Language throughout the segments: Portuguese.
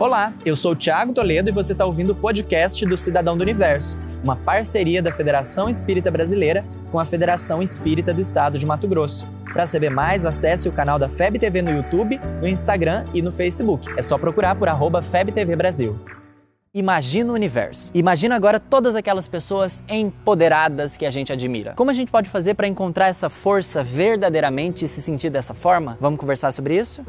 Olá, eu sou o Thiago Toledo e você está ouvindo o podcast do Cidadão do Universo, uma parceria da Federação Espírita Brasileira com a Federação Espírita do Estado de Mato Grosso. Para saber mais, acesse o canal da FEB TV no YouTube, no Instagram e no Facebook. É só procurar por arroba FebTV Brasil. Imagina o universo. Imagina agora todas aquelas pessoas empoderadas que a gente admira. Como a gente pode fazer para encontrar essa força verdadeiramente e se sentir dessa forma? Vamos conversar sobre isso?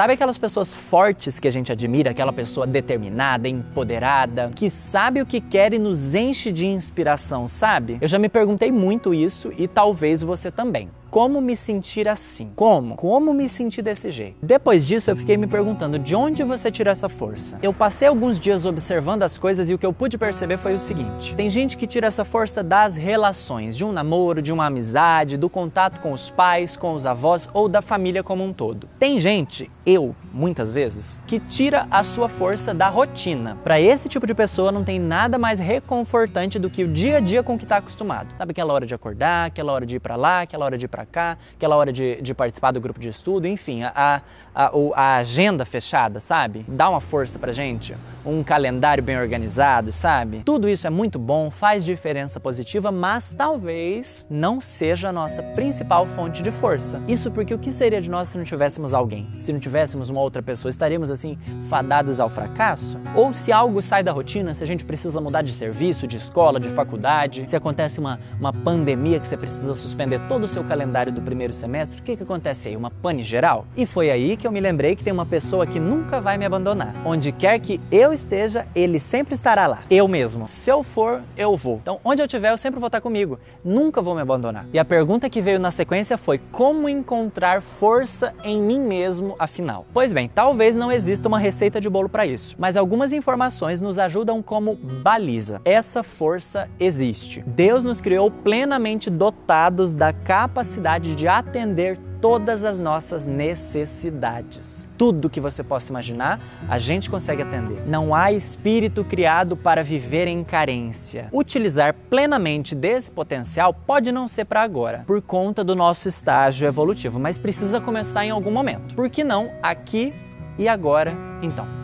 Sabe aquelas pessoas fortes que a gente admira, aquela pessoa determinada, empoderada, que sabe o que quer e nos enche de inspiração, sabe? Eu já me perguntei muito isso e talvez você também como me sentir assim? Como? Como me sentir desse jeito? Depois disso, eu fiquei me perguntando de onde você tira essa força. Eu passei alguns dias observando as coisas e o que eu pude perceber foi o seguinte: tem gente que tira essa força das relações, de um namoro, de uma amizade, do contato com os pais, com os avós ou da família como um todo. Tem gente, eu, muitas vezes, que tira a sua força da rotina. Para esse tipo de pessoa, não tem nada mais reconfortante do que o dia a dia com que está acostumado. Sabe aquela hora de acordar, aquela hora de ir para lá, aquela hora de ir para cá, aquela hora de, de, participar do grupo de estudo, enfim, a, a, a, agenda fechada, sabe? Dá uma força pra gente, um calendário bem organizado, sabe? Tudo isso é muito bom, faz diferença positiva, mas talvez não seja a nossa principal fonte de força. Isso porque o que seria de nós se não tivéssemos alguém? Se não tivéssemos uma outra pessoa, estaríamos assim fadados ao fracasso? Ou se algo sai da rotina, se a gente precisa mudar de serviço, de escola, de faculdade, se acontece uma, uma pandemia que você precisa suspender todo o seu calendário do primeiro semestre, o que, que acontece aí? Uma pane geral? E foi aí que eu me lembrei que tem uma pessoa que nunca vai me abandonar. Onde quer que eu esteja, ele sempre estará lá. Eu mesmo. Se eu for, eu vou. Então, onde eu estiver, eu sempre vou estar comigo. Nunca vou me abandonar. E a pergunta que veio na sequência foi: como encontrar força em mim mesmo, afinal? Pois bem, talvez não exista uma receita de bolo para isso, mas algumas informações nos ajudam como baliza. Essa força existe. Deus nos criou plenamente dotados da capacidade de atender todas as nossas necessidades. Tudo que você possa imaginar, a gente consegue atender. Não há espírito criado para viver em carência. Utilizar plenamente desse potencial pode não ser para agora, por conta do nosso estágio evolutivo, mas precisa começar em algum momento. Por que não aqui e agora, então?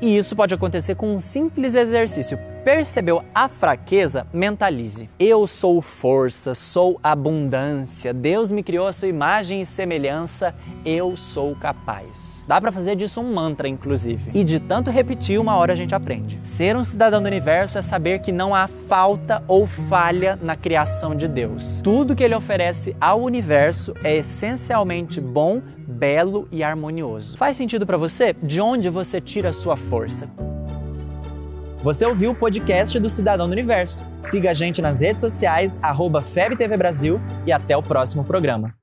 E isso pode acontecer com um simples exercício. Percebeu a fraqueza? Mentalize. Eu sou força, sou abundância. Deus me criou a sua imagem e semelhança. Eu sou capaz. Dá para fazer disso um mantra, inclusive. E de tanto repetir, uma hora a gente aprende. Ser um cidadão do universo é saber que não há falta ou falha na criação de Deus. Tudo que ele oferece ao universo é essencialmente bom, belo e harmonioso. Faz sentido para você? De onde você tira a sua força? Você ouviu o podcast do Cidadão do Universo. Siga a gente nas redes sociais, arroba FebTV Brasil e até o próximo programa.